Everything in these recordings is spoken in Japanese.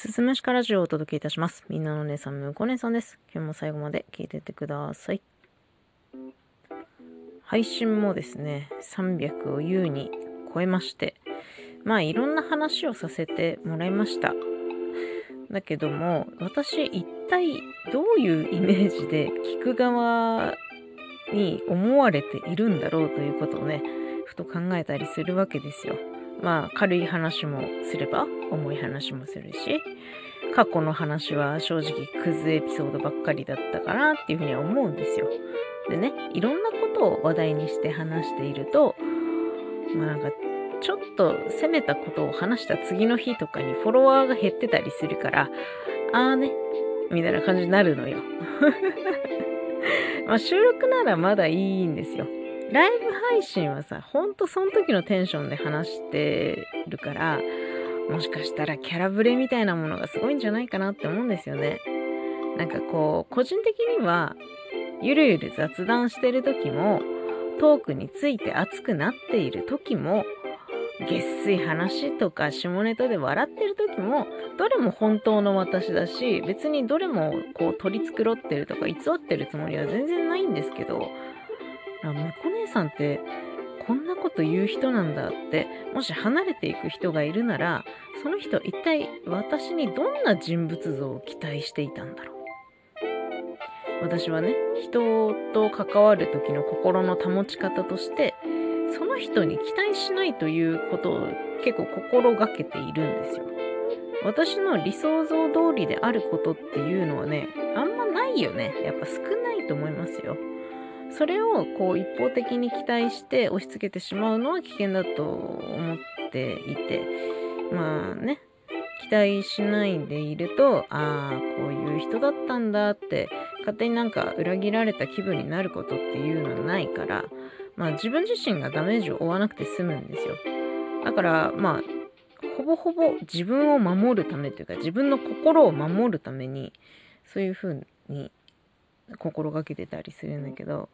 すすむしかラジオをお届けいたします。みんなのお姉さん、むこ姉さんです。今日も最後まで聞いてってください。配信もですね、300を優に超えまして、まあいろんな話をさせてもらいました。だけども、私一体どういうイメージで聞く側に思われているんだろうということをね、ふと考えたりするわけですよ。まあ軽い話もすれば重い話もするし過去の話は正直クズエピソードばっかりだったかなっていうふうには思うんですよ。でねいろんなことを話題にして話しているとまあなんかちょっと攻めたことを話した次の日とかにフォロワーが減ってたりするからあーねみたいな感じになるのよ。まあ収録ならまだいいんですよ。ライブ配信はさ、ほんとその時のテンションで話してるから、もしかしたらキャラブレみたいなものがすごいんじゃないかなって思うんですよね。なんかこう、個人的には、ゆるゆる雑談してる時も、トークについて熱くなっている時も、月水話とか下ネタで笑ってる時も、どれも本当の私だし、別にどれもこう取り繕ってるとか偽ってるつもりは全然ないんですけど、あ、むこ姉さんってこんなこと言う人なんだってもし離れていく人がいるならその人一体私にどんな人物像を期待していたんだろう。私はね人と関わる時の心の保ち方としてその人に期待しないということを結構心がけているんですよ。私の理想像通りであることっていうのはねあんまないよね。やっぱ少ないと思いますよ。それをこう一方的に期待して押し付けてしまうのは危険だと思っていてまあね期待しないでいるとああこういう人だったんだって勝手になんか裏切られた気分になることっていうのはないからまあ自分自身がダメージを負わなくて済むんですよ。だからまあほぼほぼ自分を守るためというか自分の心を守るためにそういう風に心がけてたりするんだけど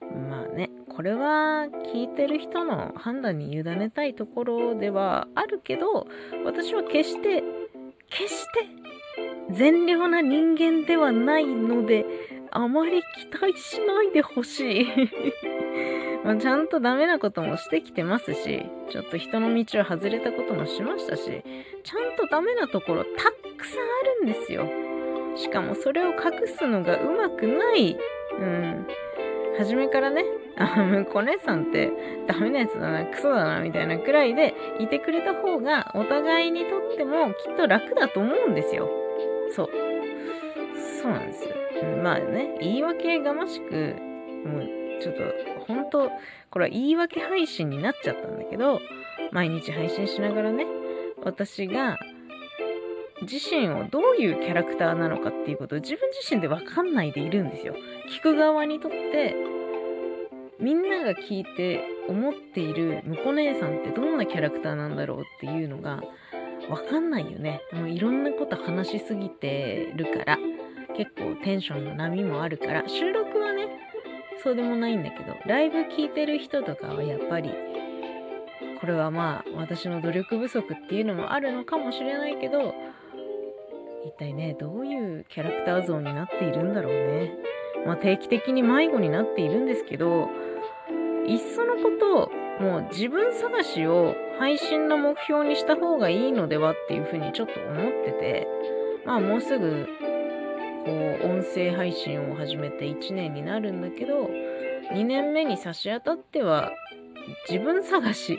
まあねこれは聞いてる人の判断に委ねたいところではあるけど私は決して決して善良な人間ではないのであまり期待しないでほしい。まあちゃんとダメなこともしてきてますしちょっと人の道を外れたこともしましたしちゃんとダメなところたくさんあるんですよ。しかもそれを隠すのがうまくない。うん。初めからね、あ、もう子姉さんってダメなやつだな、クソだな、みたいなくらいでいてくれた方がお互いにとってもきっと楽だと思うんですよ。そう。そうなんですよ。まあね、言い訳がましく、もうちょっと本当これは言い訳配信になっちゃったんだけど、毎日配信しながらね、私が自身をどういうキャラクターなのかっていうことを自分自身で分かんないでいるんですよ。聞く側にとってみんなが聞いて思っているむこ姉さんってどんなキャラクターなんだろうっていうのが分かんないよね。もういろんなこと話しすぎてるから結構テンションの波もあるから収録はねそうでもないんだけどライブ聞いてる人とかはやっぱりこれはまあ私の努力不足っていうのもあるのかもしれないけど一体ねどういうキャラクター像になっているんだろうね。まあ定期的に迷子になっているんですけどいっそのこともう自分探しを配信の目標にした方がいいのではっていうふうにちょっと思っててまあもうすぐこう音声配信を始めて1年になるんだけど2年目に差し当たっては自分探し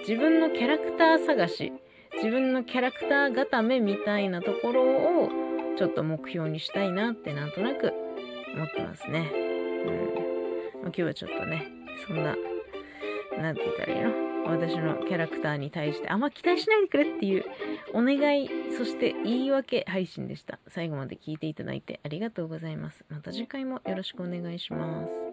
自分のキャラクター探し自分のキャラクター固めみたいなところをちょっと目標にしたいなってなんとなく思ってますね。うん。今日はちょっとね、そんな、なんて言ったらいいの？私のキャラクターに対してあんま期待しないでくれっていうお願い、そして言い訳配信でした。最後まで聞いていただいてありがとうございます。また次回もよろしくお願いします。